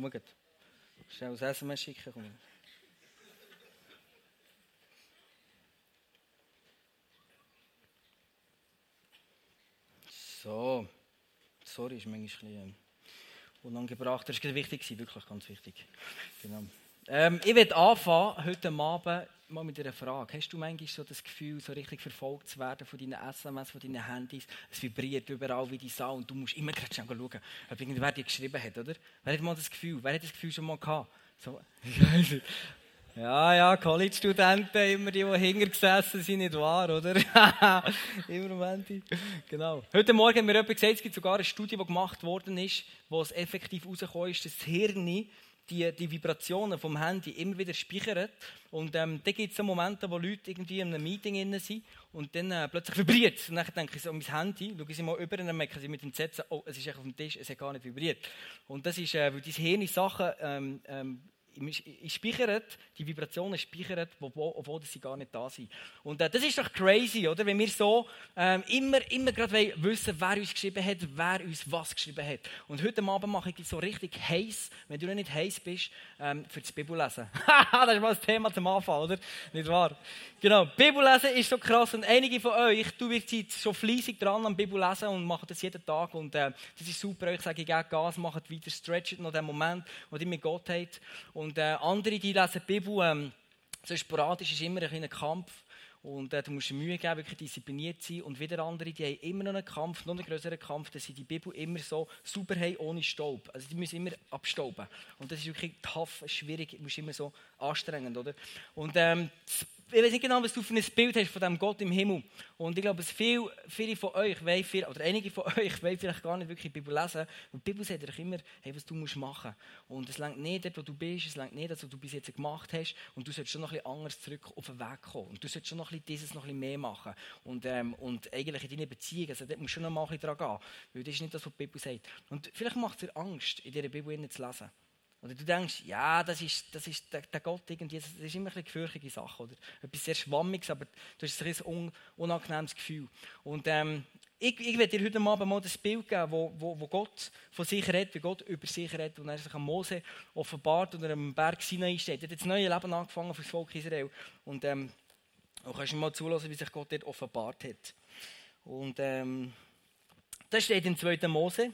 Komm gut. Schnell das SMS schicken. Komm. So. Sorry, ist manchmal ein bisschen ähm, unangebracht. Das war wichtig, wirklich ganz wichtig. Genau. Ähm, ich werde anfangen, heute Abend mal mit einer Frage. Hast du manchmal so das Gefühl, so richtig verfolgt zu werden von deinen SMS, von deinen Handys? Es vibriert überall wie die Sau und du musst immer gerade schauen, ob irgendwer dir geschrieben hat, oder? Wer hat mal das Gefühl? Wer hat das Gefühl schon mal gehabt? So, ja, ja, College-Studenten, immer die, die hinter gesessen sind, nicht wahr, oder? immer Moment. Genau. Heute Morgen haben wir jemand gesagt, es gibt sogar eine Studie, die gemacht worden ist, wo es effektiv herausgekommen ist, dass das Hirn die, die Vibrationen vom Handy immer wieder speichert. Und ähm, da gibt es so Momente, wo Leute irgendwie in einem Meeting sind und dann äh, plötzlich vibriert es. Und dann denke ich so mein Handy, schaue ich mal über und dann merke ich mit dem Setzen, oh, es ist auf dem Tisch, es hat gar nicht vibriert. Und das ist, äh, weil dein Hirn Sachen ähm, ähm, speichert, die Vibrationen speichert, obwohl, sie gar nicht da sind. Und äh, das ist doch crazy, oder? Wenn wir so ähm, immer, immer gerade wissen, wer uns geschrieben hat, wer uns was geschrieben hat. Und heute Abend mache ich dich so richtig heiß, wenn du noch nicht heiß bist, ähm, für das Bibellesen. das ist mal das Thema zum Anfang, oder? Nicht wahr? Genau, Bibellesen ist so krass und einige von euch, du wirst schon fleissig dran am Bibellesen und machen das jeden Tag und äh, das ist super. Ich sage, ich gehe Gas, macht weiter, stretchet noch den Moment, wo ihr mit Gott habt. Und äh, andere, die lesen die Bibel, ähm, so sporadisch ist immer ein kleiner Kampf. Und äh, du musst Mühe geben, wirklich diszipliniert sein. Und wieder andere, die haben immer noch einen Kampf, noch einen größeren Kampf, dass sie die Bibel immer so super haben, ohne Staub. Also die müssen immer abstauben. Und das ist wirklich tough, schwierig, du musst immer so anstrengend, oder? Und ähm, ich weiß nicht genau, was du für ein Bild hast von dem Gott im Himmel. Und ich glaube, viele, viele von euch, viel, oder einige von euch, wollen vielleicht gar nicht wirklich die Bibel lesen. Und die Bibel sagt euch immer, hey, was du musst machen. Und es längt nicht dort, wo du bist, es längt nicht, was du bis jetzt gemacht hast. Und du solltest schon noch ein bisschen anders zurück auf den Weg kommen. Und du solltest schon noch ein bisschen dieses noch ein bisschen mehr machen. Und, ähm, und eigentlich in deiner Beziehung, also dort musst du schon noch mal ein bisschen dran gehen. Weil das ist nicht das, was die Bibel sagt. Und vielleicht macht es dir Angst, in dieser Bibel zu lesen. Oder du denkst, ja, das ist, das ist der, der Gott irgendwie, das ist immer eine gefürchtige Sache, oder? Etwas sehr Schwammiges, aber du hast ein un, unangenehmes Gefühl. Und ähm, ich, ich werde dir heute Abend mal das Bild geben, wo, wo, wo Gott von sich redet, wie Gott über sich redet und er sich an Mose offenbart und er am Berg Sinai steht. Er hat jetzt ein neues Leben angefangen für das Volk Israel. Und ähm, du kannst mal zulassen, wie sich Gott dort offenbart hat. Und ähm, das steht in 2. Mose.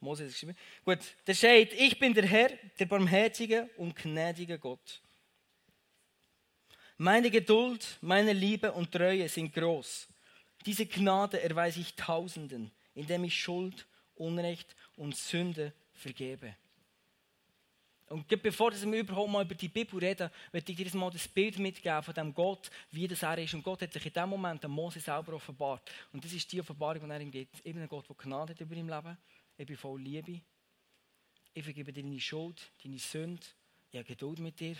Mose hat geschrieben. Gut, da steht, ich bin der Herr, der barmherzige und gnädige Gott. Meine Geduld, meine Liebe und Treue sind groß. Diese Gnade erweise ich Tausenden, indem ich Schuld, Unrecht und Sünde vergebe. Und bevor wir überhaupt mal über die Bibel reden, möchte ich dir mal das Bild mitgeben von dem Gott, wie das er ist. Und Gott hat sich in dem Moment an Mose selber offenbart. Und das ist die Offenbarung, die er ihm gibt. Eben ein Gott, der Gnade hat über ihm Leben ich bin voll Liebe. Ich vergebe dir deine Schuld, deine Sünde. Ich habe Geduld mit dir.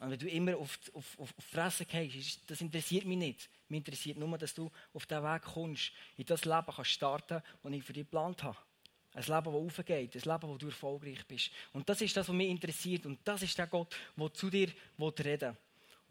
Und wenn du immer auf, auf, auf, auf Fresse gehst, das interessiert mich nicht. Mich interessiert nur, dass du auf diesen Weg kommst, in das Leben kannst starten, das ich für dich geplant habe. Ein Leben, das aufgeht, ein Leben, wo du erfolgreich bist. Und das ist das, was mich interessiert. Und das ist der Gott, der zu dir reden will.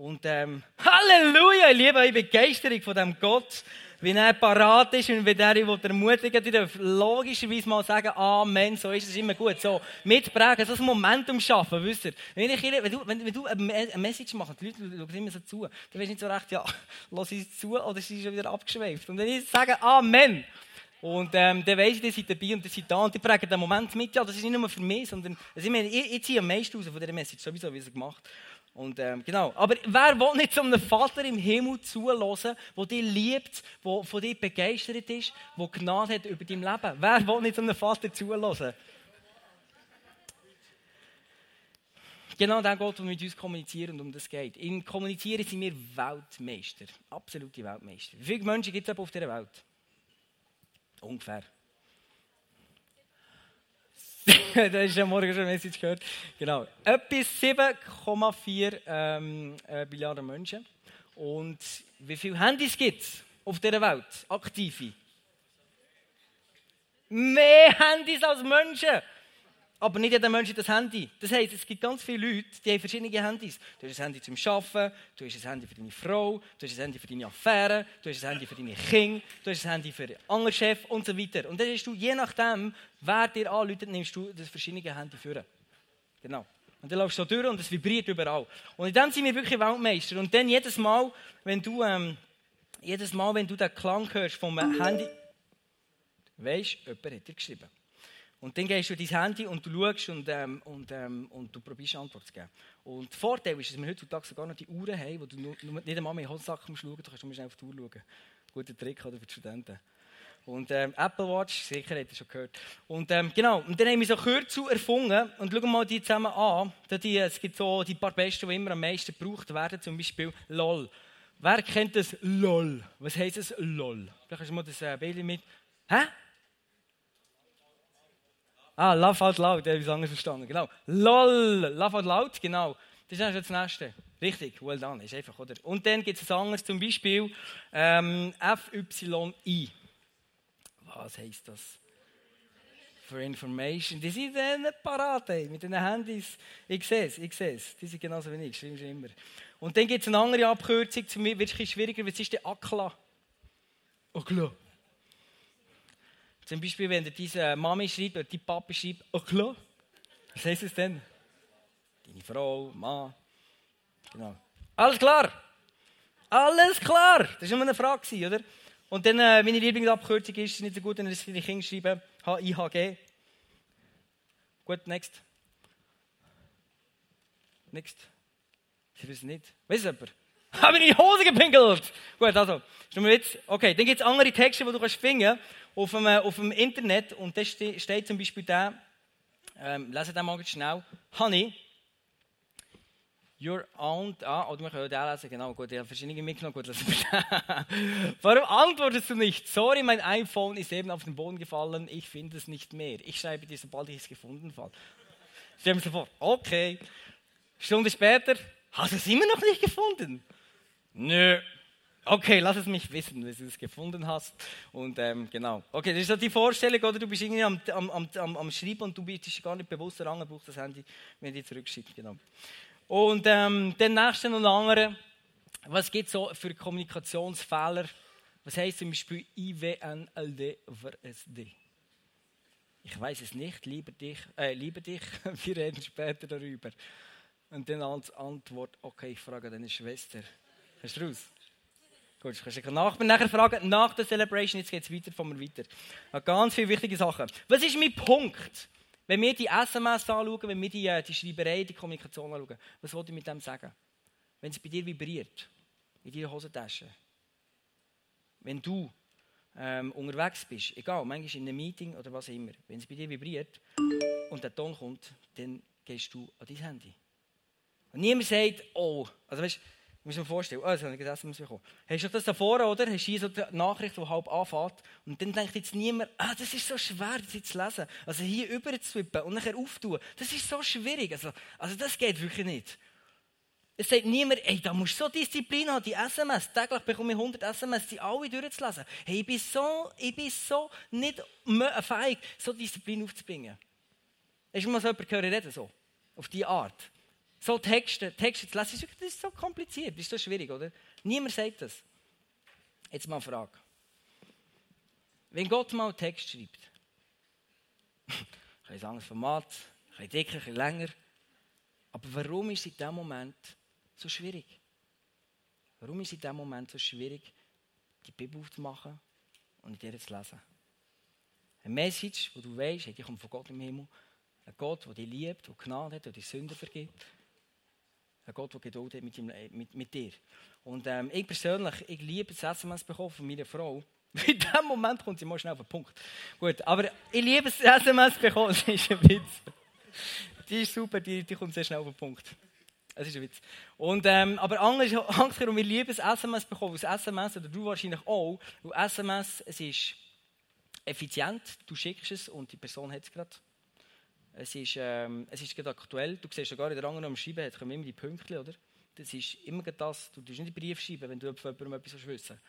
Und ähm, Halleluja, ich liebe die Begeisterung von dem Gott, wie er parat ist und wie er will ermutigen will. logischerweise mal sagen, Amen, so ist es immer gut. So, mitprägen, so ein Momentum schaffen, wisst ihr. Wenn, ich, wenn, du, wenn, wenn du eine Message machst, die Leute schauen immer so zu, dann weißt du nicht so recht, ja, lass ich zu oder sie ist schon wieder abgeschweift. Und wenn ich sage Amen, und ähm, dann weiss ich, ihr seid dabei und ihr seid da und die prägen den Moment mit. Ja, das ist nicht nur für mich, sondern also ich, meine, ich, ich ziehe am meisten raus von dieser Message, sowieso, wie sie gemacht und ähm, genau. Aber wer will nicht zu einem Vater im Himmel zulassen, der dich liebt, der von dir begeistert ist, der Gnade hat über dein Leben? Wer will nicht zu einem Vater zulassen? Genau der Gott, der mit uns kommuniziert und um das geht. Im Kommunizieren sind wir Weltmeister. Absolute Weltmeister. Wie viele Menschen gibt es auf dieser Welt? Ungefähr. da ist ja morgen schon eine Message gehört. Genau. Etwas 7,4 ähm, äh, Milliarden Menschen. Und wie viele Handys gibt es auf dieser Welt? Aktive. Mehr Handys als Menschen. Aber nicht jeder Mensch hat das Handy. Das heisst, es gibt ganz viele Leute, die haben verschiedene Handys. Du hast ein Handy zum Arbeiten, du hast ein Handy für deine Frau, du hast ein Handy für deine Affären, du hast ein Handy für deine Kinder, du hast ein Handy für den anderen Chef und so weiter. Und dann hast du, je nachdem, wer dir anruft, nimmst du das verschiedene Handy für. Genau. Und dann läufst du so durch und es vibriert überall. Und in dem sind wir wirklich Weltmeister. Und dann jedes Mal, wenn du, ähm, jedes Mal, wenn du den Klang hörst vom Handy, weißt, jemand hat dir geschrieben. Und dann gehst du dein Handy und du schaust und, ähm, und, ähm, und du probierst Antwort zu geben. Und der Vorteil ist, dass wir heutzutage sogar noch die Uhren haben, wo du nur, nicht einmal mehr schauen musst, du kannst nur schnell auf die Uhr schauen. Guter Trick oder für die Studenten. Und ähm, Apple Watch, sicher habt ihr schon gehört. Und ähm, genau, und dann haben wir so Kürzel erfunden und schauen mal die zusammen an. Die, es gibt so die paar Besten, die immer am meisten gebraucht werden, zum Beispiel LOL. Wer kennt das LOL? Was heisst das LOL? Vielleicht hast du mal das äh, Bild mit. Hä? Ah, Laugh out loud, habe ich anders verstanden. Genau. LOL, Laugh out loud, genau. Das ist das nächste. Richtig, well done, ist einfach, oder? Und dann gibt es ein anderes, zum Beispiel ähm, FYI. Was heisst das? For Information. Die sind dann nicht parat, ey, mit den Handys. Ich sehe es, ich sehe es. Die sind genauso wie ich, schreiben sie immer. Und dann gibt es eine andere Abkürzung, zu mir wird es schwieriger, was ist der ACLA? ACLA. Zum Beispiel, wenn diese Mami schreibt oder die Papa schreibt, oh klar, was heißt es denn? Deine Frau, Mann. Genau. Alles klar. Alles klar. Das war immer eine Frage, oder? Und dann, äh, meine Lieblingsabkürzung ist, nicht so gut, wenn ich die Kinder schreibe, H-I-H-G. Gut, next. Next. Sie wissen nicht. Weiß jemand? Habe ich in die Hose gepinkelt! Gut, also, ist nur Witz. Okay, dann gibt es andere Texte, die du kannst finden auf dem, auf dem Internet. Und da steht zum Beispiel da, ähm, lese den mal schnell. Honey, your aunt, ah, oder wir können den lesen, genau, gut, ich habe verschiedene mitgenommen, gut, Warum antwortest du nicht? Sorry, mein iPhone ist eben auf den Boden gefallen, ich finde es nicht mehr. Ich schreibe dir, sobald ich es gefunden habe. Stell mir so vor, okay. Stunde später, hast du es immer noch nicht gefunden? Nö. Okay, lass es mich wissen, wenn du es gefunden hast. Und ähm, genau. Okay, das ist so die Vorstellung, oder? Du bist irgendwie am, am, am, am Schreiben und du bist gar nicht bewusst daran, brauchst das Handy, wenn du zurückschickt. Genau. Und ähm, den nächsten und anderen, was gibt es so für Kommunikationsfehler? Was heißt zum Beispiel IWNLD VSD? Ich weiß es nicht, liebe dich, äh, liebe dich, wir reden später darüber. Und dann als Antwort, okay, ich frage deine Schwester. Hast du raus? Gut, kannst du nach, nachher fragen, nach der Celebration, jetzt geht es weiter, von mir weiter. Ganz viele wichtige Sachen. Was ist mein Punkt? Wenn wir die SMS anschauen, wenn wir die, äh, die Schreiberei, die Kommunikation anschauen, was wollte ich mit dem sagen? Wenn es bei dir vibriert, in deiner Hosentasche, wenn du ähm, unterwegs bist, egal, manchmal in einem Meeting oder was immer, wenn es bei dir vibriert und der Ton kommt, dann gehst du an dein Handy. Und niemand sagt, oh, also weißt, muss mir vorstellen, habe ich das SMS bekommen. Hast du das davor, oder? Hast du hier so die Nachricht, die halb anfängt. Und dann denkt jetzt niemand, ah, das ist so schwer, das jetzt zu lesen. Also hier über zu swippen und nachher auftun. Das ist so schwierig. Also, also das geht wirklich nicht. Es sagt niemand, ey, da musst du so Disziplin haben, die SMS. Täglich bekomme ich 100 SMS, die alle durchzulesen. Hey, ich bin so, ich bin so nicht fähig, so Disziplin aufzubringen. Hast du mal so jemanden gehört reden, so? Auf diese Art. So Texte, Texte zu lesen, das ist so kompliziert, das ist so schwierig, oder? Niemand sagt das. Jetzt mal eine Frage. Wenn Gott mal einen Text schreibt, ein anderes Format, ein dicker, ein länger, aber warum ist es in diesem Moment so schwierig? Warum ist es in diesem Moment so schwierig, die Bibel aufzumachen und in dir zu lesen? Eine Message, wo du weißt, die kommt von Gott im Himmel. Ein Gott, der dich liebt, der Gnade hat, der die Sünden vergibt. Ein Gott, der Geduld hat mit, ihm, mit, mit dir. Und ähm, ich persönlich, ich liebe das SMS bekommen von meiner Frau. In dem Moment kommt sie mal schnell auf den Punkt. Gut, aber ich liebe das SMS bekommen, das ist ein Witz. Die ist super, die, die kommt sehr schnell auf den Punkt. Das ist ein Witz. Und, ähm, aber anders, andersherum, wir lieben das SMS bekommen. Das SMS, oder du wahrscheinlich auch, weil SMS, es ist effizient, du schickst es und die Person hat es gerade. Es ist, ähm, es ist gerade aktuell. Du siehst sogar in der anderen am Schreiben, hat kommen immer die Punkte, oder? Das ist immer das. Du tust nicht einen Brief schreiben, wenn du jemandem etwas wissen.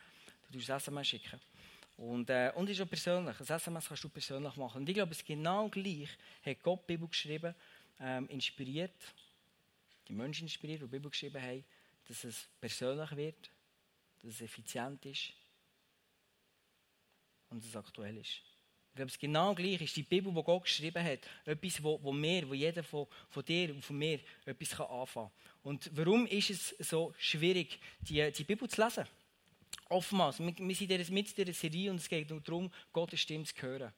Du tust ein SMS schicken. Und, äh, und ist auch persönlich. Ein SMS kannst du persönlich machen. Und ich glaube, es ist genau gleich hat Gott die Bibel geschrieben, ähm, inspiriert, die Menschen inspiriert, die die Bibel geschrieben haben, dass es persönlich wird, dass es effizient ist und dass es aktuell ist. Ich glaube, es genau gleich ist die Bibel, die Gott geschrieben hat, etwas, wo, wo wir, wo jeder von, von dir und von mir etwas kann anfangen kann. Und warum ist es so schwierig, die, die Bibel zu lesen? Oftmals, wir, wir sind mit dieser Serie und es geht nur darum, Gottes Stimme zu hören.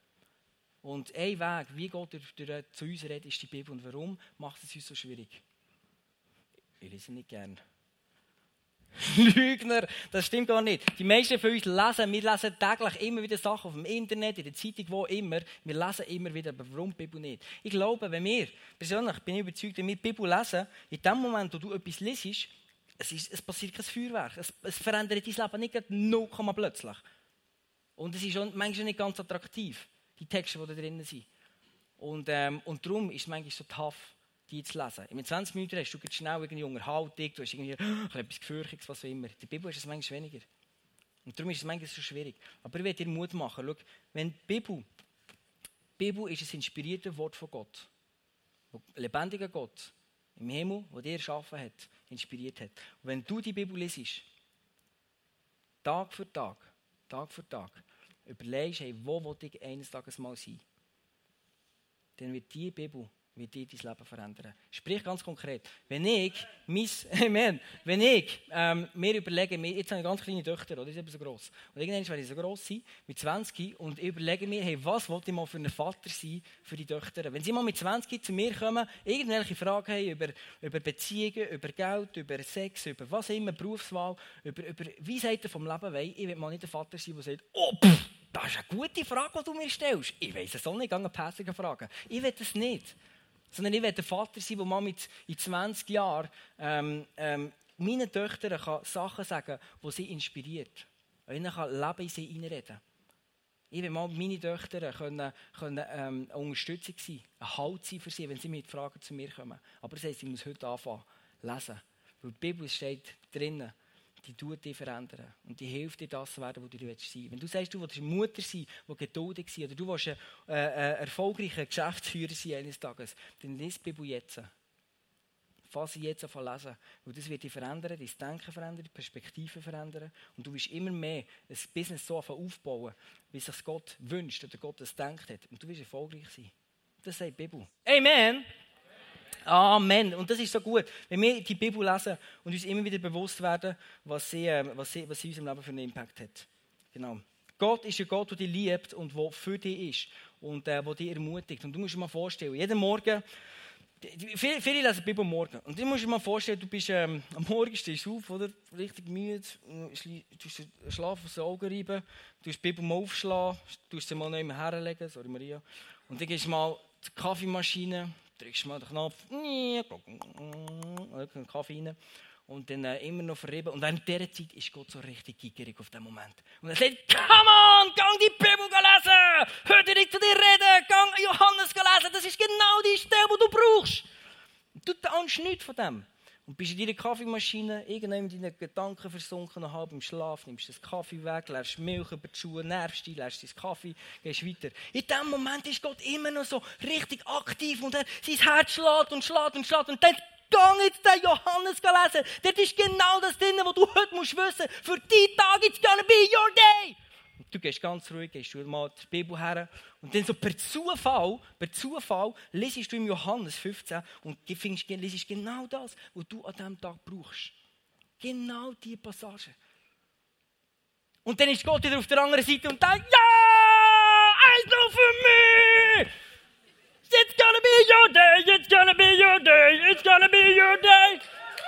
Und ein Weg, wie Gott durch, durch, zu uns redet, ist die Bibel. Und warum macht es uns so schwierig? Ich lese nicht gern. Lügner, das stimmt gar nicht. Die meisten von uns lesen, wir lesen täglich immer wieder Sachen auf dem Internet, in der Zeitung, wo immer. Wir lesen immer wieder, aber warum die Bibel nicht? Ich glaube, wenn wir, persönlich bin ich überzeugt, wenn wir die Bibel lesen, in dem Moment, wo du etwas liest, es, ist, es passiert kein Feuerwerk. Es, es verändert dein Leben nicht null plötzlich. Und es ist manchmal nicht ganz attraktiv, die Texte, die da drin sind. Und, ähm, und darum ist es manchmal so tough die zu lesen. In 20 Minuten hast du schnell irgendwie Unterhaltung, du hast irgendwie etwas Gefürchtiges, was auch immer. In der Bibel ist es manchmal weniger. Und darum ist es manchmal so schwierig. Aber ich werde dir Mut machen. Schau, wenn die Bibel, die Bibel ist ein inspiriertes Wort von Gott. Lebendiger Gott im Himmel, der dir erschaffen hat, inspiriert hat. Und wenn du die Bibel liest, Tag für Tag, Tag für Tag, überlegst, hey, wo will ich eines Tages mal sein, dann wird die Bibel wird dir dein Leben verändern. Sprich ganz konkret, wenn ich, mein, Amen, wenn ich ähm, mir überlege, jetzt habe ich ganz kleine Töchter, oder? die eben so gross. Und irgendwann werde ich so gross sein, mit 20, und überlege mir, hey, was wollte ich mal für ein Vater sein für die Töchter? Wenn sie mal mit 20 zu mir kommen, irgendwelche Fragen haben über, über Beziehungen, über Geld, über Sex, über was immer, Berufswahl, über, über wie Seiten vom Leben wollen, ich will mal nicht der Vater sein, der sagt, oh, pff, das ist eine gute Frage, die du mir stellst. Ich weiß es auch nicht, ich gehe eine fragen. Ich will das nicht. Sondern ich will der Vater sein, der mal mit in 20 Jahren ähm, ähm, meinen Töchtern kann Sachen sagen kann, die sie inspiriert. Und ihnen kann Leben in sie hineinreden. Ich will mal meine Töchter können, können, ähm, eine Unterstützung sein, ein Halt sein für sie, wenn sie mit Fragen zu mir kommen. Aber das heisst, ich muss heute anfangen lesen. Weil die Bibel steht drinnen die tut dich verändern. Und die hilft dir, das zu werden, wo du sein willst. Wenn du sagst, du willst Mutter sein, die geduldig sein, oder du willst ein äh, äh, erfolgreicher Geschäftsführer sein eines Tages, dann lies die Bibel jetzt. Fass sie jetzt an lesen. Weil das wird dich verändern, dein Denken verändern, die Perspektive verändern. Und du wirst immer mehr ein Business so aufbauen, wie sich Gott wünscht oder Gott es denkt hat. Und du wirst erfolgreich sein. Das sagt die Bibel. Amen! Amen. Und das ist so gut, wenn wir die Bibel lesen und uns immer wieder bewusst werden, was sie, ähm, was sie, was sie in unserem Leben für einen Impact hat. Genau. Gott ist ein Gott, der dich liebt und der für dich ist und äh, der dich ermutigt. Und du musst dir mal vorstellen, jeden Morgen, viele, viele lesen die Bibel Morgen. Und du musst dir mal vorstellen, du bist ähm, am Morgen stehst du auf, oder? richtig müde, du tust den Schlaf aus den Augen reiben, du die Bibel mal aufschlagen, du sie mal neben herlegen, sorry Maria, und dann gehst du mal zur Kaffeemaschine, drückst mal den Knopf, einen Kaffee rein und dann äh, immer noch verrieben. Und während dieser Zeit ist Gott so richtig gierig auf den Moment. Und er sagt, come on, gang die Bibel lesen, hör dir nicht zu dir reden, gang Johannes lesen, das ist genau die Stelle, die du brauchst. Du ahnst nichts von dem. Und bist in deiner Kaffeemaschine, irgendwann in deinen Gedanken versunken, noch halb im Schlaf, nimmst den Kaffee weg, lässt Milch über die Schuhe, nervst dich, lässt deinen Kaffee, gehst weiter. In dem Moment ist Gott immer noch so richtig aktiv und er, sein Herz schlägt und schlägt und schlägt und dann Gang jetzt den Johannes lesen. Dort ist genau das drin, was du heute musst wissen. Für die Tag it's gonna be your day. Du gehst ganz ruhig, gehst du mal die Bibel her und dann so per Zufall, per Zufall lesest du im Johannes 15 und findest, lesest genau das, was du an diesem Tag brauchst. Genau diese Passage. Und dann ist Gott wieder auf der anderen Seite und denkt, ja, eins noch für mich! It's gonna be your day, it's gonna be your day, it's gonna be your day.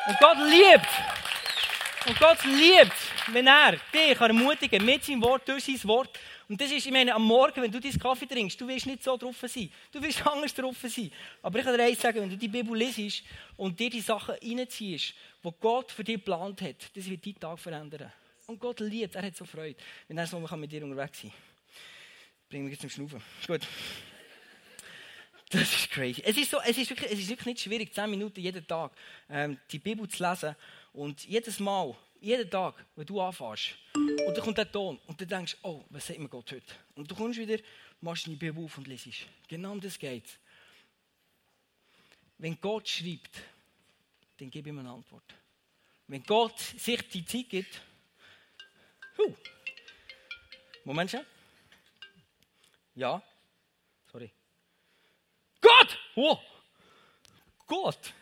Und Gott liebt. Und Gott liebt wenn er dich ermutigen mit seinem Wort, durch sein Wort. Und das ist, ich meine, am Morgen, wenn du deinen Kaffee trinkst, du wirst nicht so drauf sein. Du wirst anders drauf sein. Aber ich kann dir eins sagen, wenn du die Bibel liest und dir die Sachen reinziehst, die Gott für dich geplant hat, das wird deinen Tag verändern. Und Gott liebt, er hat so Freude, wenn er so mit dir unterwegs sein kann. Bring mich jetzt zum Schnaufen. Gut. Das ist crazy. Es ist, so, es ist, wirklich, es ist wirklich nicht schwierig, 10 Minuten jeden Tag ähm, die Bibel zu lesen und jedes Mal jeden Tag, wenn du anfährst, und dann kommt der Ton, und du denkst, oh, was sagt mir Gott heute? Und du kommst wieder, machst deine Bibel auf und liest. Genau um das geht Wenn Gott schreibt, dann gib ihm eine Antwort. Wenn Gott sich die Zeit gibt, huh. Moment schon. Ja. Sorry. Gott! Oh. Gott!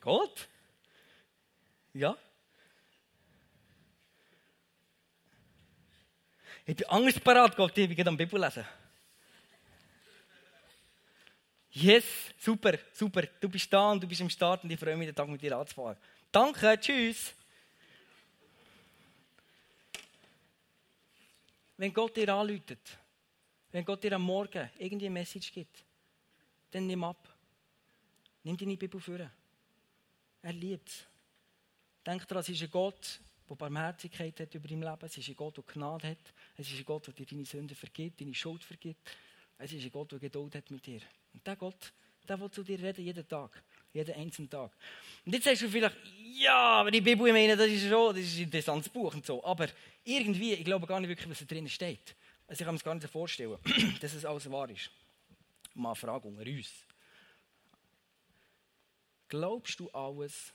Gott? Ja? Ich bin angstparat, Gott, ich bin am Bibel lesen. Yes, super, super. Du bist da und du bist am Start und ich freue mich, den Tag mit dir anzufahren. Danke, tschüss. Wenn Gott dir anläutet, wenn Gott dir am Morgen irgendwie eine Message gibt, dann nimm ab. Nimm deine Bibel vor. Er liebt es. Denk daran, es ist ein Gott, der Barmherzigkeit hat über dein Leben. Es ist ein Gott, der Gnade hat. Es ist ein Gott, der dir deine Sünden vergibt, deine Schuld vergibt. Es ist ein Gott, der Geduld hat mit dir. Und der Gott, der will zu dir reden, jeden Tag. Jeden einzelnen Tag. Und jetzt sagst du vielleicht, ja, aber die Bibel, ich meine, das ist schon, das ist ein interessantes Buch und so. Aber irgendwie, ich glaube gar nicht wirklich, was da drin steht. Also ich kann mir das gar nicht vorstellen, dass es alles wahr ist. Mal eine Frage unter uns. Glaubst du alles,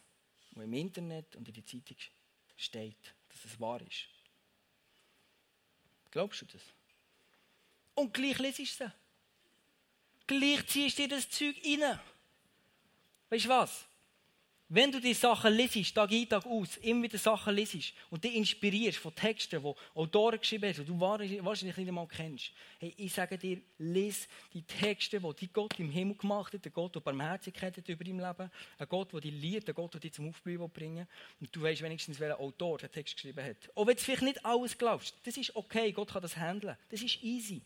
was im Internet und in der Zeitung steht, dass es wahr ist? Glaubst du das? Und gleich lesest du es. Gleich ziehst du dir das Zeug rein. Weißt du was? Wenn du die Sachen lesest, Tag ein, Tag aus, immer wieder Sachen lesest und dich inspirierst von Texten, die Autoren geschrieben haben, die du wahrscheinlich nicht einmal kennst. Hey, ich sage dir, lies die Texte, die Gott im Himmel gemacht hat, der Gott, der Barmherzigkeit hat über dein Leben, ein Gott, der dich liebt, ein Gott, der dich zum Aufblühen bringen Und du weißt wenigstens, welcher Autor den Text geschrieben hat. Auch wenn du vielleicht nicht alles glaubst, das ist okay, Gott kann das handeln. Das ist easy.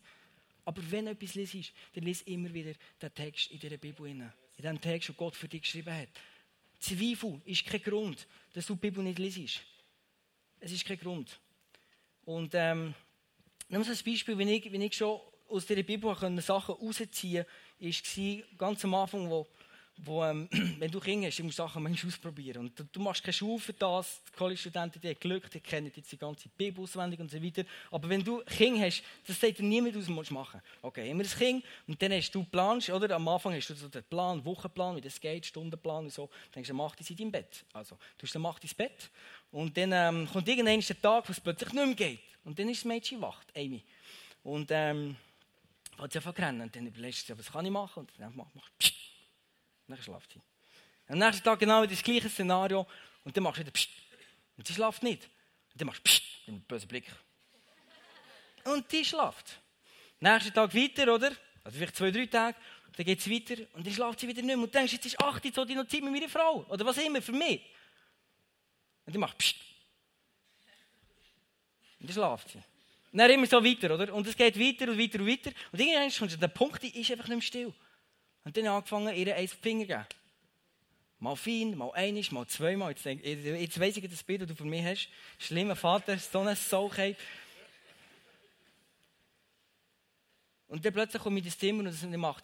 Aber wenn du etwas liest, dann lies immer wieder den Text in dieser Bibel. In dem Text, den Gott für dich geschrieben hat. Zweifel ist kein Grund, dass du die Bibel nicht liest. Es ist kein Grund. Und ähm, nimm so ein Beispiel, wenn ich, wenn ich schon aus dieser Bibel Sachen rausziehen konnte, war ganz am Anfang, wo wo, ähm, wenn du Kinder hast, musst du Sachen manchmal ausprobieren. Und du, du machst keine Schule für das. Die College-Studenten, die haben Glück, die kennen jetzt die ganze Bibel auswendig und so weiter. Aber wenn du Kinder hast, das sagt dir niemand aus, was du machen Okay, immer das Kind und dann hast du Plan, oder? Am Anfang hast du so den Plan, Wochenplan, wie das geht, Stundenplan und so. Dann denkst du, mach dich in deinem Bett. Also, du hast dann mach ins Bett. Und dann ähm, kommt irgendein Tag, wo es plötzlich nicht mehr geht. Und dann ist das Mädchen wacht, Amy. Und ähm, fängt sie einfach rennen. Und dann überlegst du, was kann ich machen? Und dann mach, mach, pssst. Dann schlaft sie. Am nächsten Tag genau das gleiche Szenario. Und dann machst du wieder Psst. Und sie schlaft nicht. Und dann machst du Psst. Mit einem bösen Blick. Und die schlaft. Nächsten Tag weiter, oder? Also vielleicht zwei, drei Tage. Dann geht es weiter und dann schlaft sie wieder nicht mehr. Und du denkst, jetzt ist 8, jetzt ich noch Zeit mit meiner Frau. Oder was immer, für mich. Und dann machst du Psst. Und dann schlaft sie. Und dann immer so weiter, oder? Und es geht weiter und weiter und weiter. Und irgendwann kommt du an den Punkt, die ist einfach nicht mehr still. Und dann angefangen, ihr einen Finger zu geben. Mal fein, mal einisch, mal zweimal. Jetzt, denk, jetzt weiss ich, das Bild, das du von mir hast. Schlimmer Vater, so eine Sauchheit. Und dann plötzlich kommt in das Zimmer und das nicht macht.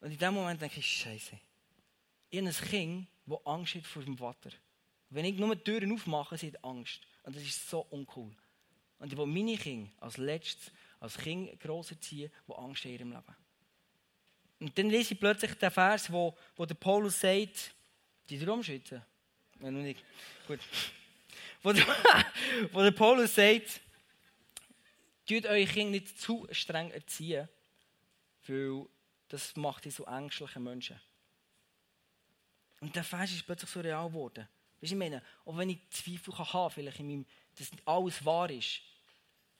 Und in dem Moment denke ich, Scheiße. Ich habe ein Kind, das Angst hat vor dem Vater. Wenn ich nur die Türen aufmache, sie hat Angst. Und das ist so uncool. Und ich will meine Kinder als letztes, als Kind gross erziehen, die Angst haben in ihrem Leben. Und dann lese ich plötzlich den Vers, wo, wo der Paulus sagt, die Raumschützen? Ja, noch nicht. Gut. Wo der, wo der Paulus sagt, tut euch Kinder nicht zu streng erziehen, weil das macht die so ängstliche Menschen. Und der Vers ist plötzlich so real geworden. Weißt du, ich meine, auch wenn ich Zweifel kann haben, vielleicht in meinem, dass alles wahr ist,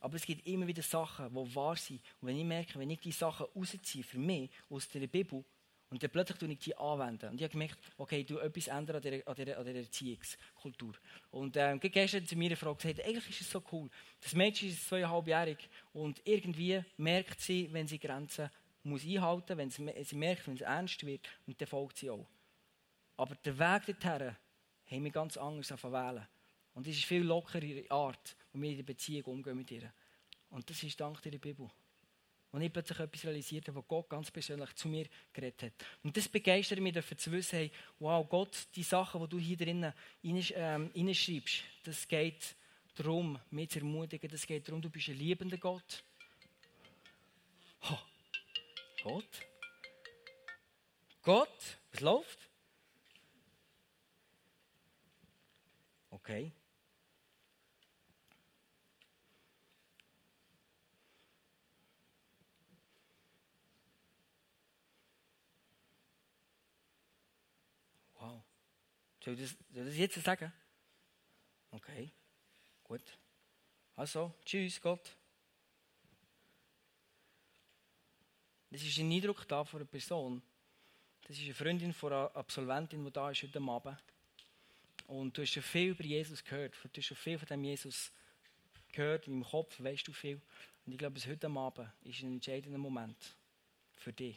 aber es gibt immer wieder Sachen, die wahr sind. Und wenn ich merke, wenn ich diese Sachen rausziehe für mich aus der Bibel, und dann plötzlich tue ich die anwenden. Und ich habe gemerkt, okay, ich tue etwas ändern an dieser, an dieser, an dieser Erziehungskultur. Und ähm, gestern zu mir eine Frau gesagt, eigentlich ist es so cool. Das Mädchen ist zweieinhalbjährig und irgendwie merkt sie, wenn sie Grenzen muss einhalten muss, wenn sie, sie merkt, wenn es ernst wird, und dann folgt sie auch. Aber der Weg dorthin haben wir ganz anders wählen. Und es ist viel lockere Art, wie wir in der Beziehung umgehen mit ihr. Und das ist dank der Bibel. wo ich plötzlich etwas realisiert habe, wo Gott ganz persönlich zu mir geredet hat. Und das begeistert mich dafür zu wissen, hey, wow, Gott, die Sachen, die du hier drinnen reinschreibst, ähm, das geht darum, mich zu ermutigen, das geht darum, du bist ein liebender Gott. Oh. Gott? Gott? Was läuft? Okay. Wow. Soll ich das, jetzt sagen? Okay. Gut. Also, tschüss, Gott. Das ist ein Eindruck da von einer Person. Das ist eine Freundin von einer Absolventin, die da ist heute Abend. Und du hast schon viel über Jesus gehört. Du hast schon viel von dem Jesus gehört. In deinem Kopf weißt du viel. Und ich glaube, heute Abend ist ein entscheidender Moment für dich.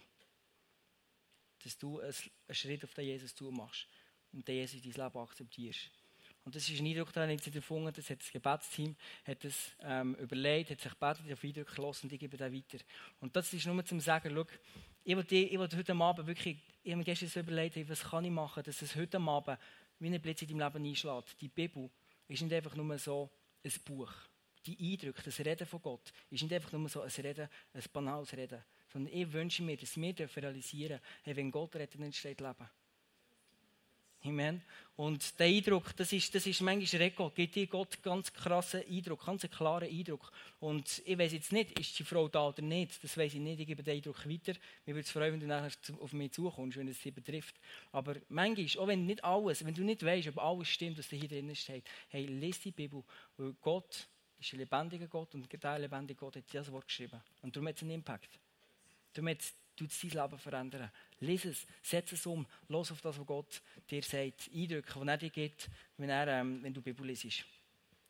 Dass du einen Schritt auf den Jesus zu machst und den Jesus in dein Leben akzeptierst. Und das ist ein Eindruck, den ich erfunden hat das Gebetsteam hat das, ähm, überlegt, hat sich gebetet, auf Eindruck gelassen und ich gebe den weiter. Und das ist nur zum sagen, schau, ich will, ich will heute Abend wirklich, ich habe mir gestern so überlegt, hey, was kann ich machen, dass es heute Abend wie ein Blitz in deinem Leben einschlägt. Die Bibel ist nicht einfach nur so ein Buch. Die Eindrücke, das Reden von Gott, ist nicht einfach nur so ein Reden, ein banales Reden. Sondern ich wünsche mir, dass wir realisieren dürfen, hey, wenn Gott redet, entsteht Leben. Amen. Und der Eindruck, das ist, das ist manchmal Rekord, gibt dir Gott ganz krassen Eindruck, ganz einen klaren Eindruck. Und ich weiß jetzt nicht, ist die Frau da oder nicht, das weiß ich nicht, ich gebe den Eindruck weiter. Mir würde es freuen, wenn du nachher auf mich zukommst, wenn es sie betrifft. Aber manchmal, auch wenn nicht alles, wenn du nicht weißt, ob alles stimmt, was hier drin steht, hey, lese die Bibel, weil Gott ist ein lebendiger Gott und der lebendige Gott hat das Wort geschrieben. Und darum hat es einen Impact. Darum hat es dein Leben verändern. Lies es, setz es um, los auf das, was Gott dir sagt, Eindrücke, die er dir gibt, wenn, er, ähm, wenn du Bibel liest.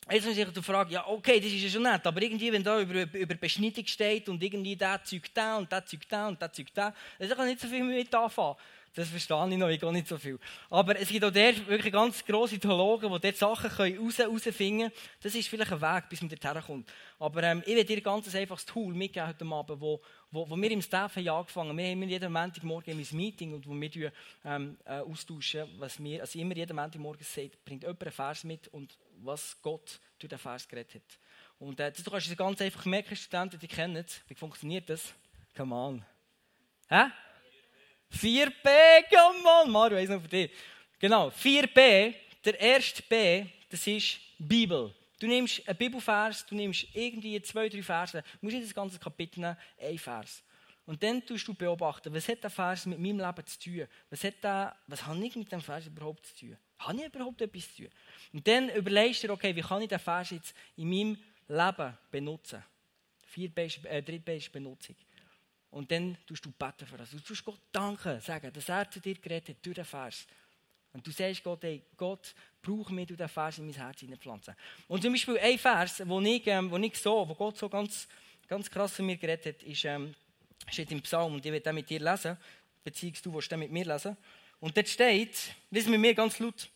Jetzt muss ich die Frage, ja, okay, das ist ja schon nett, aber irgendwie, wenn da über, über Beschneidung steht und irgendwie der Zeug da und der Zeug da und der Zeug da, dann kann ich nicht so viel mit anfangen. Das verstehe ich noch, ich gehe nicht so viel. Aber es gibt auch der wirklich ganz grosse Theologen, die dort Sachen raus, rausfinden können. Das ist vielleicht ein Weg, bis man dort kommt. Aber ähm, ich werde dir ein ganz einfaches Tool mitgeben heute Abend, wo, wo, wo wir im Staff haben angefangen haben. Wir haben jeden Montagmorgen ein Meeting und wo wir ähm, äh, austauschen, was wir, also immer jeden Montagmorgen sagt, bringt jemand einen Vers mit und was Gott durch den Vers geredet hat. Und äh, du kannst es ganz einfach merken, Studenten, die kennen. Wie funktioniert das? Come on. Hä? 4b, come on, Mario, eins noch für dich. Genau, 4b, der erste B, das ist Bibel. Du nimmst einen Bibelvers, du nimmst irgendwie zwei, drei Verse, du musst nicht das ganze Kapitel nehmen, ein Vers. Und dann tust du beobachten, was hat der Vers mit meinem Leben zu tun? Was, hat der, was habe ich mit dem Vers überhaupt zu tun? Habe ich überhaupt etwas zu tun? Und dann überlegst du dir, okay, wie kann ich den Vers jetzt in meinem Leben benutzen? Vier äh, drittbeste Benutzung. Und dann tust du beten für das. Du tust Gott danken, sagen, dass er zu dir geredet hat durch den Vers. Und du sagst Gott, ey, Gott, brauch mir durch den Vers in mein Herz hineinpflanzen. Und zum Beispiel ein Vers, wo ich, ähm, wo ich so, wo Gott so ganz, ganz krass von mir geredet hat, ist, ähm, steht im Psalm und ich werde den mit dir lesen, beziehungsweise du willst den mit mir lesen. Und dort steht, lesen wir mir ganz laut.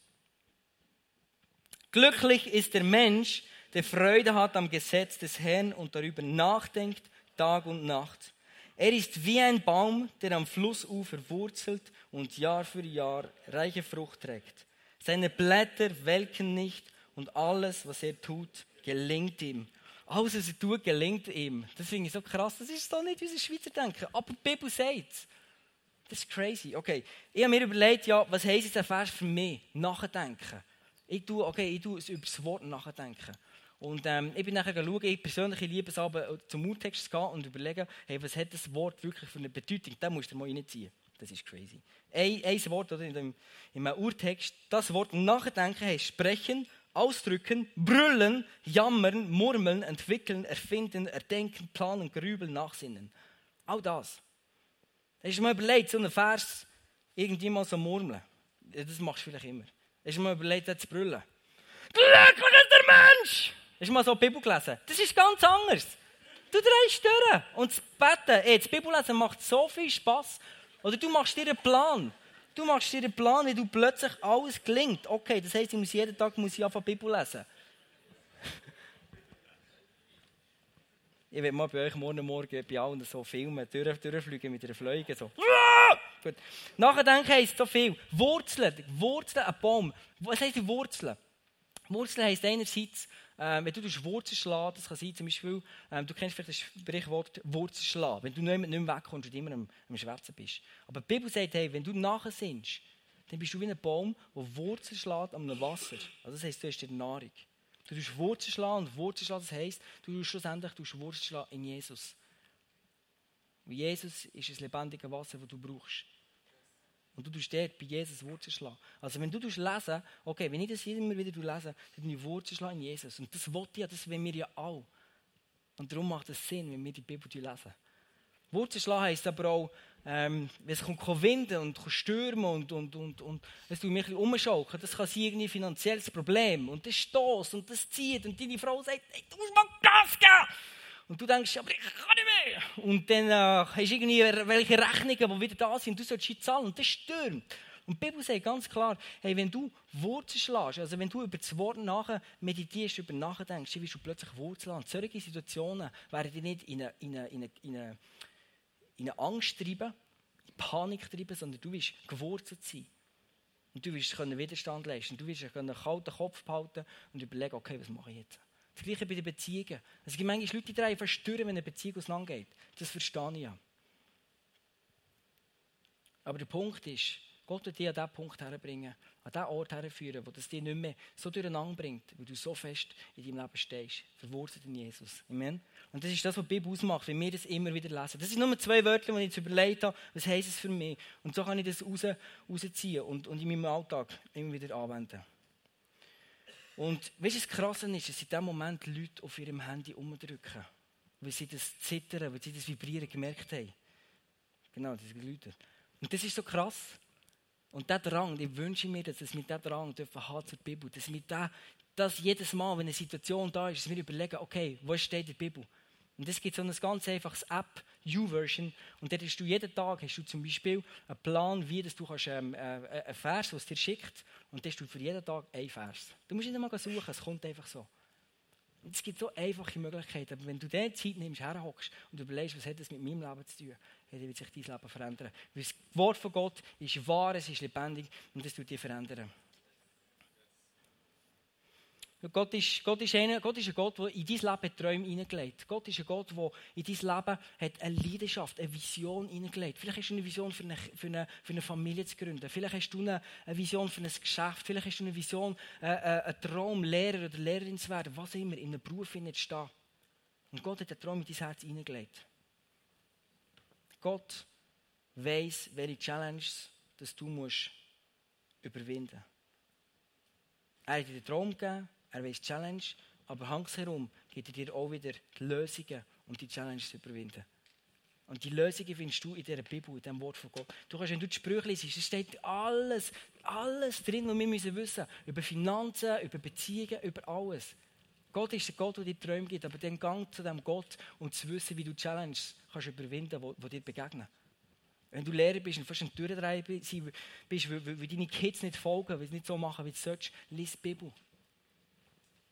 Glücklich ist der Mensch, der Freude hat am Gesetz des Herrn und darüber nachdenkt, Tag und Nacht. Er ist wie ein Baum, der am Flussufer wurzelt und Jahr für Jahr reiche Frucht trägt. Seine Blätter welken nicht und alles, was er tut, gelingt ihm. Alles, was er tut, gelingt ihm. Das finde ich so krass. Das ist so nicht unser Schweizer Denken. Aber die Bibel sagt Das ist crazy. Okay, ich habe mir überlegt, ja, was heisst der Vers für mich? Nachdenken. Ich tue, okay, ich tue es über das Wort nachdenken. Und ähm, ich bin nachher schauen, ich persönlich liebe es aber, äh, zum Urtext zu gehen und überlegen, hey, was hat das Wort wirklich für eine Bedeutung? Da musst du mal reinziehen. Das ist crazy. Ein, ein Wort oder in dem, in einem Urtext, das Wort nachdenken heißt sprechen, ausdrücken, brüllen, jammern, murmeln, entwickeln, erfinden, erdenken, planen, grübeln, nachsinnen. All das. Hast du mal überlegt, so einen Vers irgendwie mal so murmeln? Das machst du vielleicht immer. Hast du mal überlegt, zu brüllen? Glücklich ist der Mensch! Hast du mal so die Bibel gelesen? Das ist ganz anders. Du drehst durch. Und das Beten, ey, das Bibellesen macht so viel Spass. Oder du machst dir einen Plan. Du machst dir einen Plan, wie du plötzlich alles gelingt. Okay, das heisst, ich muss jeden Tag muss ich einfach Bibel lesen. Ich werde mal bei euch morgen Morgen bei allen so filmen, durch, durchfliegen mit einer Fleuge. So. Gut. Nachdenken heisst so viel. Wurzeln. Wurzeln, ein Baum. Was heisst die Wurzeln? Wurzeln heisst einerseits, äh, wenn du durch Wurzeln schlägst, das kann sein, zum Beispiel, äh, du kennst vielleicht das Sprichwort Wurzeln schlagen. Wenn du nicht mehr, wegkommst und immer am, am Schwärzen bist. Aber die Bibel sagt, hey, wenn du nachher sinnst, dann bist du wie ein Baum, der Wurzeln schlägt am Wasser. Also das heisst, du hast die Nahrung. Du tust Wurzeln schlagen und Wurzeln schlagen, das heisst, du tust schlussendlich tust Wurzeln schlagen in Jesus. Und Jesus ist das lebendige Wasser, das du brauchst. Und du tust dort bei Jesus Wurzeln schlagen. Also wenn du lesen, okay, wenn ich das immer wieder lese, dann ich Wurzeln schlagen in Jesus. Und das wollte ich das wollen wir ja auch. Und darum macht es Sinn, wenn wir die Bibel lesen. Wurzeln schlagen heisst aber auch, ähm, es kommt Winden und stürmen und, und, und, und es tut mich ein umschaukeln, das kann sein irgendwie finanzielles Problem und das stößt und das zieht und deine Frau sagt, hey, du musst mal Gas geben. Und du denkst, aber ich kann nicht mehr. Und dann äh, hast du irgendwie welche Rechnungen, die wieder da sind, du sollst sie zahlen und das stürmt. Und die Bibel sagt ganz klar, hey, wenn du Wurzeln schlägst, also wenn du über das Wort nachher meditierst, über nachdenkst, dann wirst du plötzlich Wurzeln haben. Solche Situationen werden dich nicht in eine, in eine, in eine, in eine in eine Angst treiben, in Panik treiben, sondern du wirst gewurzelt sein. Und du wirst können Widerstand leisten. Du wirst einen kalten Kopf behalten und überlegen, okay, was mache ich jetzt? Das Gleiche bei den Beziehungen. Es gibt manchmal Leute, die drei verstören, wenn eine Beziehung auseinandergeht. Das verstehe ich ja. Aber der Punkt ist, Gott wird dich an diesen Punkt herbringen, an diesen Ort herführen, wo das dich nicht mehr so durcheinander bringt, weil du so fest in deinem Leben stehst, verwurzelt in Jesus. Amen. Und das ist das, was die Bibel ausmacht, wenn wir das immer wieder lesen. Das sind nur zwei Wörter, die ich jetzt überlegt habe, was heisst es für mich. Und so kann ich das raus, rausziehen und, und in meinem Alltag immer wieder anwenden. Und weißt du, das Krasse ist, dass in diesem Moment Leute auf ihrem Handy umdrücken, weil sie das Zittern, weil sie das Vibrieren gemerkt haben. Genau, diese Leute. Und das ist so krass. Und der Drang, ich wünsche mir, dass mit diesem Drang dürfen haben zur Bibel, dass wir das jedes Mal, wenn eine Situation da ist, dass wir überlegen, okay, wo steht die Bibel? Und es gibt so ein ganz einfaches App, U-Version, und dort hast du jeden Tag hast du zum Beispiel einen Plan, wie dass du kannst, ähm, äh, einen Vers, was dir schickt, und dann hast du für jeden Tag einen Vers. Du musst nicht einmal suchen, es kommt einfach so. Und es gibt so einfache Möglichkeiten, aber wenn du diese Zeit nimmst, herhockst und überlegst, was hat das mit meinem Leben zu tun, dann wird sich dein Leben verändern. Weil das Wort von Gott ist wahr, es ist lebendig und es tut dich verändern. Gott ist, Gott, ist einer, Gott ist ein Gott, der in dein Leben Träume hineingelegt Gott ist ein Gott, der in dein Leben hat eine Leidenschaft, eine Vision hineingelegt Vielleicht hast du eine Vision für eine, für eine, Familie zu gründen. Vielleicht hast du eine, Vision für ein Geschäft. Vielleicht hast du eine Vision, äh, äh, einen Traum, Lehrer oder Lehrerin zu werden. Was immer, in einem Beruf zu stehen. Und Gott hat einen Traum in dein Herz hineingelegt. Gott weiß, welche Challenges dass du musst überwinden musst. Er hat dir den Traum gegeben, er weiß Challenge, aber hangsherum gibt er dir auch wieder die Lösungen, um die Challenge zu überwinden. Und die Lösungen findest du in dieser Bibel, in diesem Wort von Gott. Du kannst, wenn du die Sprüche liest, es steht alles, alles drin, was wir müssen wissen. Über Finanzen, über Beziehungen, über alles. Gott ist der Gott, der dir Träume gibt, aber dann Gang zu dem Gott und zu wissen, wie du Challenges kannst überwinden, die dir begegnen. Wenn du Lehrer bist und fast ein Durchdreher bist, weil, weil deine Kids nicht folgen, weil sie nicht so machen, wie du sollst, lies die Bibel.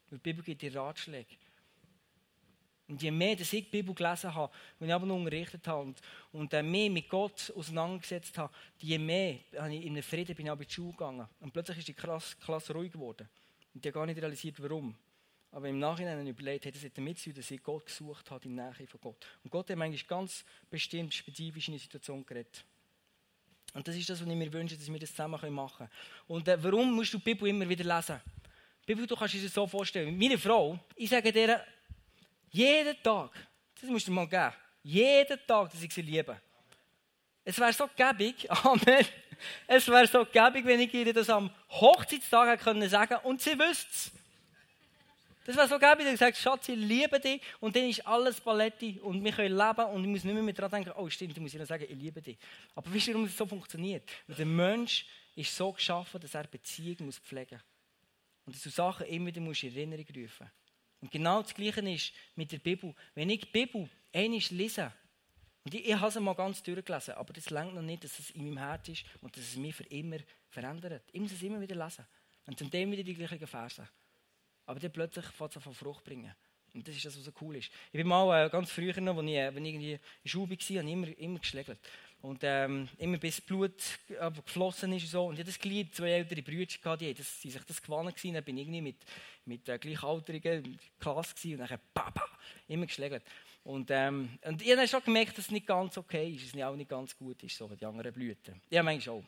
Weil die Bibel gibt dir Ratschläge. Und je mehr dass ich die Bibel gelesen habe, wenn ich aber noch unterrichtet habe und, und äh, mehr mit Gott auseinandergesetzt habe, je mehr habe ich in den Frieden bin ich in die Schule gegangen. Und plötzlich ist die Klasse, Klasse ruhig geworden. Und ich habe gar nicht realisiert, warum. Aber im Nachhinein überlegt, hat es damit zu tun, dass ich Gott gesucht habe, in der Nähe von Gott. Und Gott hat eigentlich ganz bestimmt, spezifisch in die Situation geredet. Und das ist das, was ich mir wünsche, dass wir das zusammen machen können. Und äh, warum musst du die Bibel immer wieder lesen? Bibel, du kannst dir das so vorstellen. Meine Frau, ich sage dir, jeden Tag, das musst du mal geben, jeden Tag, dass ich sie liebe. Es wäre so gäbig, Amen. Es wäre so gäbig, wenn ich ihr das am Hochzeitstag hätte können sagen und sie wüsste es. Das wäre so gäbig, dass ich sage, Schatz, ich liebe dich und dann ist alles Paletti und wir können leben und ich muss nicht mehr daran denken, oh stimmt, ich muss ihr sagen, ich liebe dich. Aber wisst ihr, warum das so funktioniert? Weil der Mensch ist so geschaffen, dass er Beziehungen pflegen muss. Und dass du Sachen immer wieder musst in Erinnerung rufen Und genau das Gleiche ist mit der Bibel. Wenn ich die Bibel einmal lese, und ich, ich habe sie mal ganz durchgelesen, aber das längt noch nicht, dass es in meinem Herz ist und dass es mich für immer verändert. Ich muss es immer wieder lesen. Und zum Teil wieder die gleichen Verse. Aber dann plötzlich fängt es an Frucht bringen. Und das ist das, was so cool ist. Ich bin mal äh, ganz früher noch, als ich, äh, ich in der Schule war, habe immer, immer geschlägelt. Und ähm, immer bis Blut äh, geflossen ist und so. Und ich hatte das Glied, zwei ältere Brüder, die, das, die sich das gewonnen gewesen. Dann bin ich irgendwie mit, mit äh, Gleichaltrigen Klasse gewesen und dann Papa, immer geschlägelt. Und, ähm, und ich habe schon gemerkt, dass es nicht ganz okay ist, dass es auch nicht ganz gut ist, so die anderen Blüten. Ja, manchmal auch.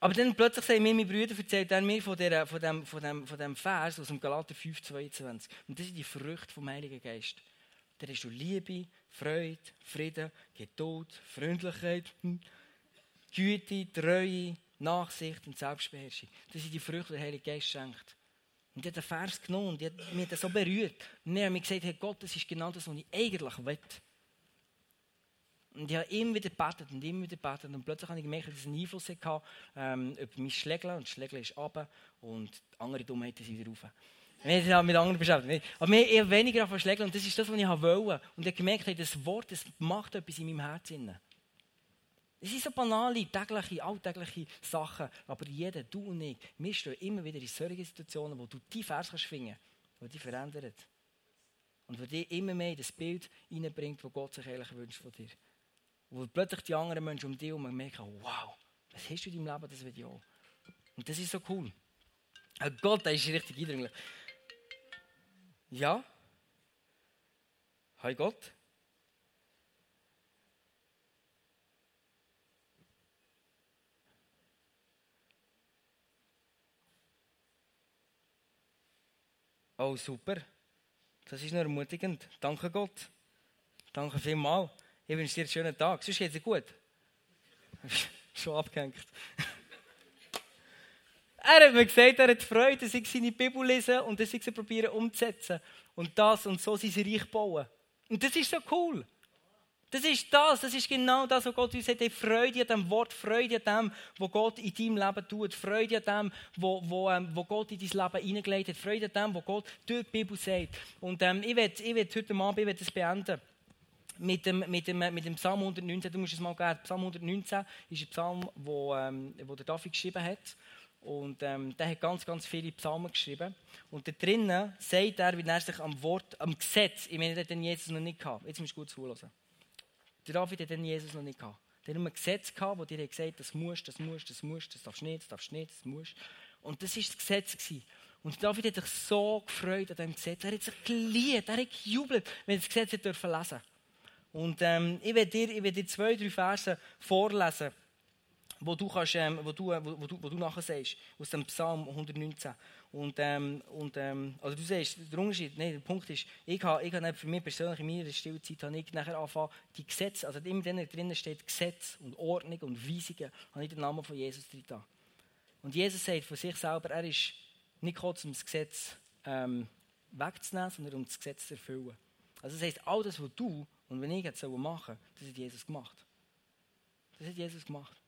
Aber dann plötzlich sagen mir meine Brüder, erzählt er mir von, der, von, dem, von, dem, von dem Vers aus dem Galater 5, 22. Und das sind die Früchte vom Heiligen Geist. Da hast du Liebe, Freude, Frieden, Geduld, Freundlichkeit, hm, Güte, Treue, Nachsicht und Selbstbeherrschung. Das sind die Früchte, die der Heilige Geist schenkt. Und ich habe den Vers genommen und hat mich das so berührt. Und dann habe ich gesagt, hey Gott, das ist genau das, was ich eigentlich will. Und ich habe immer wieder gebetet und immer wieder gebetet. Und plötzlich habe ich gemerkt, dass es einen Einfluss hatte ähm, über mein Schlägeln. Und das Schlägeln ist runter und andere Dummheiten sind wieder rauf. Wir sind halt mit anderen beschäftigt. Aber mir eher weniger auf Schlägeln. Und das ist das, was ich wollte. Und ich habe gemerkt, das Wort das macht etwas in meinem Herzen. Es sind so banale, tägliche, alltägliche Sachen. Aber jeder, du und ich, wir stehen immer wieder in solchen Situationen, wo du die Vers kannst finden, die dich verändern. Und wo dich immer mehr in das Bild hineinbringt, das Gott sich eigentlich wünscht von dir. Wo plötzlich die anderen Menschen um dich herum merken, wow, was hast du in deinem Leben, das will ich auch. Und das ist so cool. Gott, das ist richtig eindringlich. Ja? Hi Gott? Oh, super. Das ist noch ermutigend. Danke Gott. Danke vielmals. Ich wünsche dir einen schönen Tag. Sonst geht es dir gut. Schon abgehängt. Er hat mir gesagt, er hat Freude, dass ich seine Bibel lese und dass ich sie probiere umzusetzen. Und das und so sein Reich bauen. Und das ist so cool. Das ist das, das ist genau das, was Gott uns sagt. Hey, Freude an dem Wort, Freude an dem, was Gott in deinem Leben tut, Freude an dem, wo, wo, ähm, wo Gott in dein Leben hineingelegt hat, Freude an dem, was Gott durch die Bibel sagt. Und ähm, ich werde ich heute Abend ich das beenden mit dem, mit, dem, mit dem Psalm 119. Du musst es mal geben. Psalm 119 ist ein Psalm, wo, ähm, wo der David geschrieben hat. Und ähm, der hat ganz, ganz viele Psalmen geschrieben. Und da drinnen sagt er, wie er sich am Wort, am Gesetz, ich meine, der hat Jesus noch nicht gehabt. Jetzt musst du gut zuhören. Der David hat den Jesus noch nicht gehabt. Der hat nur ein Gesetz gehabt, wo dir gesagt das musst, das musst, das musst, das darfst nicht, das darfst nicht, das musst. Und das war das Gesetz. Gewesen. Und David hat sich so gefreut an diesem Gesetz. Er hat sich geliebt, er hat gejubelt, wenn er das Gesetz hat lesen durfte. Und ähm, ich werde dir, dir zwei, drei Verse vorlesen, wo du, kannst, ähm, wo du, wo, wo du, wo du nachher sagst, aus dem Psalm 119. Und, ähm, und ähm, also du siehst, der Unterschied, nee, der Punkt ist, ich habe, ich habe für mich persönlich in meiner Stillzeit habe ich nachher angefangen, die Gesetze, also immer drinnen steht Gesetz und Ordnung und Weisungen, habe ich den Namen von Jesus drin. Und Jesus sagt von sich selber, er ist nicht kurz um das Gesetz ähm, wegzunehmen, sondern um das Gesetz zu erfüllen. Also das heisst, all das, was du und wenn ich jetzt machen soll, das hat Jesus gemacht. Das hat Jesus gemacht.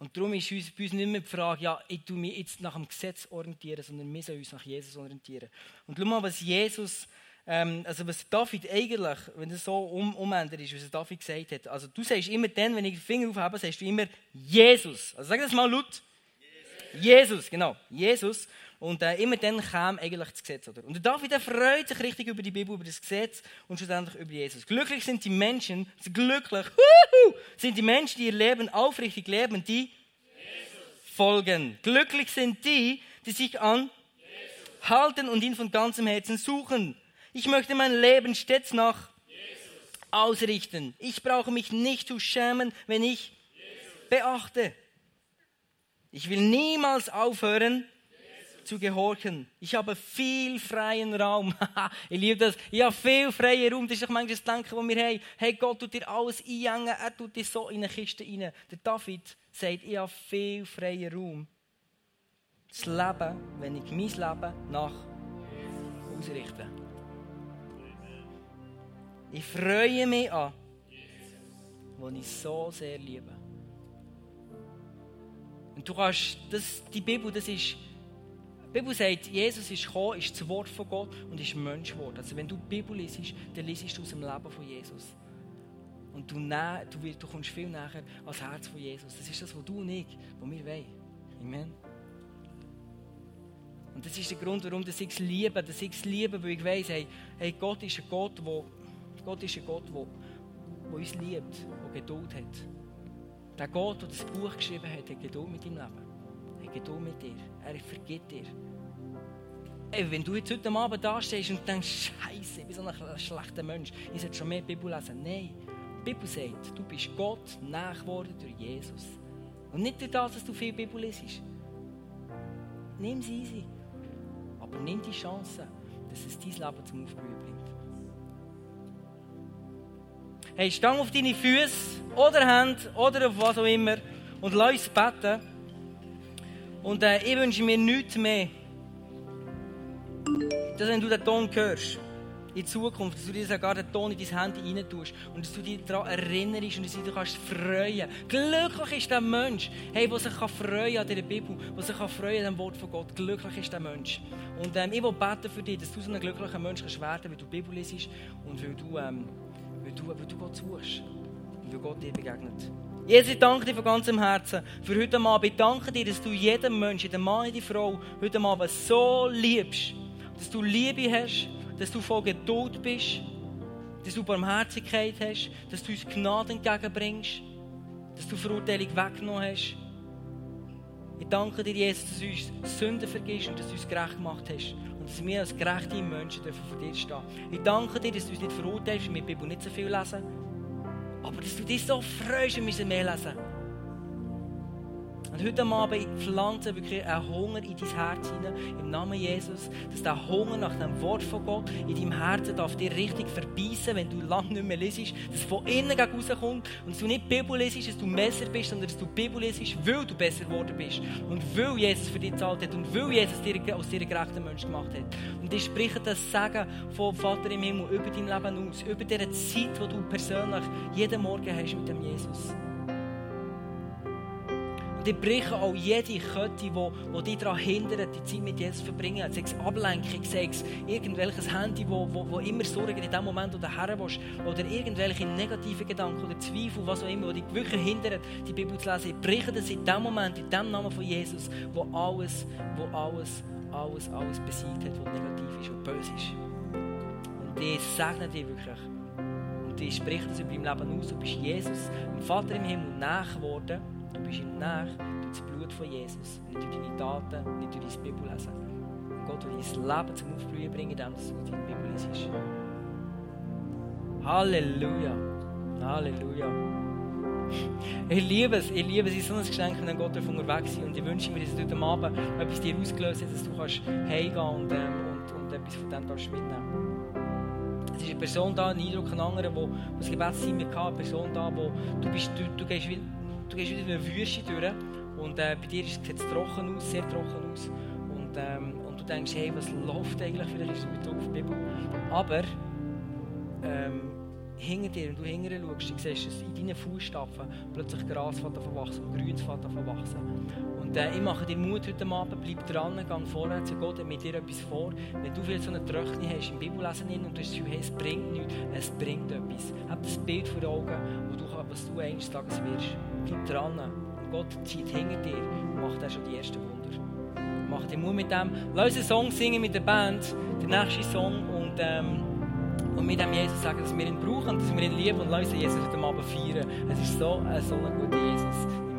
Und darum ist uns, bei uns nicht mehr die Frage, ja, ich tue mich jetzt nach dem Gesetz orientieren, sondern wir sollen uns nach Jesus orientieren. Und schau mal, was Jesus, ähm, also was David eigentlich, wenn es so um, umändert ist, was David gesagt hat. Also du sagst immer dann, wenn ich den Finger aufhebe, sagst du immer Jesus. Also sag das mal laut. Jesus, Jesus genau. Jesus. Und äh, immer dann kam eigentlich das Gesetz. Oder? Und David der freut sich richtig über die Bibel, über das Gesetz und schlussendlich über Jesus. Glücklich sind die Menschen, glücklich huhu, sind die Menschen, die ihr Leben aufrichtig leben, die Jesus. folgen. Glücklich sind die, die sich an Jesus. halten und ihn von ganzem Herzen suchen. Ich möchte mein Leben stets nach Jesus. ausrichten. Ich brauche mich nicht zu schämen, wenn ich beachte. Ich will niemals aufhören, zu gehorchen. Ich habe viel freien Raum. ich liebe das. Ich habe viel freien Raum. Das ist doch manchmal das Denken, das wir haben. Hey, Gott tut dir alles einhängen. Er tut dir so in eine Kiste rein. Der David sagt, ich habe viel freien Raum. Das Leben, wenn ich mein Leben nach ausrichte. Ich freue mich an, was ich so sehr liebe. Und du kannst, das, die Bibel, das ist die Bibel sagt, Jesus ist gekommen, ist das Wort von Gott und ist Mensch geworden. Also wenn du die Bibel liest, dann liest du aus dem Leben von Jesus. Und du, du, du kommst viel näher ans Herz von Jesus. Das ist das, was du und ich, was wir wollen. Amen. Und das ist der Grund, warum ich es liebe. Dass ich es liebe, weil ich weiss, hey, hey, Gott ist ein Gott, wo, Gott ist ein Gott, der, der uns liebt, der Geduld hat. Der Gott, der das Buch geschrieben hat, hat Geduld mit deinem Leben. Hat Geduld mit dir. Er vergibt dir. Ey, wenn du jetzt heute Abend da stehst und denkst, Scheiße, ich bin so ein schlechter Mensch, ich sollte schon mehr Bibel lesen. Nein, die Bibel sagt, du bist Gott nachgeworden durch Jesus. Und nicht durch das, dass du viel Bibel liest. Nimm es easy. Aber nimm die Chance, dass es dein Leben zum Aufblühen bringt. Hey, stang auf deine Füße oder Hände oder auf was auch immer und lass uns beten. Und äh, ich wünsche mir nichts mehr, dass wenn du den Ton hörst, in Zukunft, dass du dir sogar den Ton in dein Handy rein tust und dass du dich daran erinnerst und dass du dich kannst freuen Glücklich ist der Mensch, hey, der sich kann freuen an dieser Bibel, der sich kann freuen an dem Wort von Gott. Glücklich ist der Mensch. Und ähm, ich will beten für dich, dass du so ein glücklicher Mensch kannst werden, weil du die Bibel liest und weil du, ähm, weil du, weil du Gott suchst und weil Gott dir begegnet. Jesus, ich danke dir von ganzem Herzen für heute Abend. Ich danke dir, dass du jeden Menschen, den Mann und die Frau, heute Abend so liebst dass du Liebe hast, dass du voll Geduld bist, dass du Barmherzigkeit hast, dass du uns Gnade entgegenbringst, dass du Verurteilung weggenommen hast. Ich danke dir, Jesus, dass du uns Sünden vergisst und dass du uns gerecht gemacht hast. Und dass wir als gerechte Menschen dürfen vor dir stehen. Ich danke dir, dass du uns nicht verurteilst, wir die Bibel nicht so viel lesen. Aber dass du dich so freust, wir müssen mehr lesen. Und heute Abend pflanze wirklich einen Hunger in dein Herz hinein, im Namen Jesus, dass der Hunger nach dem Wort von Gott in deinem Herzen darf dir richtig verbeissen, wenn du lange nicht mehr lesest, dass es von innen rauskommt und dass du nicht Bibel lesest, dass du besser bist, sondern dass du Bibel lesest, weil du besser geworden bist und weil Jesus für dich gezahlt hat und weil Jesus dir aus dir gerechten Mensch gemacht hat. Und ich spreche das Sagen vom Vater im Himmel über dein Leben aus, über diese Zeit, die du persönlich jeden Morgen hast mit dem Jesus. Und ich breche auch jede Kette, die, die dich daran hindert, die Zeit mit Jesus zu verbringen. Sei es Ablenkung, sei es irgendwelches Handy, wo, wo, wo immer Sorgen in dem Moment, wo du her willst, oder irgendwelche negativen Gedanken oder Zweifel, was auch immer, die dich wirklich hindert, die Bibel zu lesen. Ich breche das in dem Moment, in dem Namen von Jesus, wo alles, wo alles, alles, alles besiegt hat, was negativ ist und böse ist. Und ich segne dich wirklich. Und ich spreche das über dein Leben aus. Du bist Jesus, dem Vater im Himmel, nach geworden. Du bist ihm nach durch das Blut von Jesus, nicht durch deine Taten, nicht durch dein Bibellesen. Und Gott will dein Leben zum Aufblühen bringen, indem du deine Bibel liest. Halleluja. Halleluja. Ich liebe es, ich liebe es, es so ein Geschenk, wenn Gott auf unterwegs ist. Und ich wünsche mir, dass heute Abend etwas dir ausgelöst hat, dass du kannst heimgehen und, ähm, und, und etwas von dem darfst mitnehmen Es ist eine Person da, ein Eindruck, ein anderer, der das Gebetsteam hatte, eine Person da, wo du, bist, du, du gehst wie du gehst wieder in eine Wüste durch und äh, bei dir sieht es trocken aus, sehr trocken aus. Und, ähm, und du denkst, hey, was läuft eigentlich? Vielleicht ist es mit auf die Bibel. Aber ähm, hinter dir, wenn du hinterher schaust, du siehst, dass in deinen Fußstapfen plötzlich Gras verwachsen und Grüns verwachsen. Und äh, ich mache dir Mut heute Abend, bleib dran, geh vorwärts, Gott mit dir etwas vor. Wenn du vielleicht so eine Tröchne hast im Bibellesen und du hast hey, es bringt nichts, es bringt etwas. Hab das Bild vor Augen, wo du, was du eines Tages wirst. Bleib dran. Und Gott zieht hinter dir und macht auch schon die ersten Wunder. Mach dir Mut mit dem. Lass einen Song singen mit der Band, der nächste Song. Und, ähm, und mit dem Jesus sagen, dass wir ihn brauchen, dass wir ihn lieben und lass uns Jesus heute Abend feiern. Es ist so, so ein guter Jesus.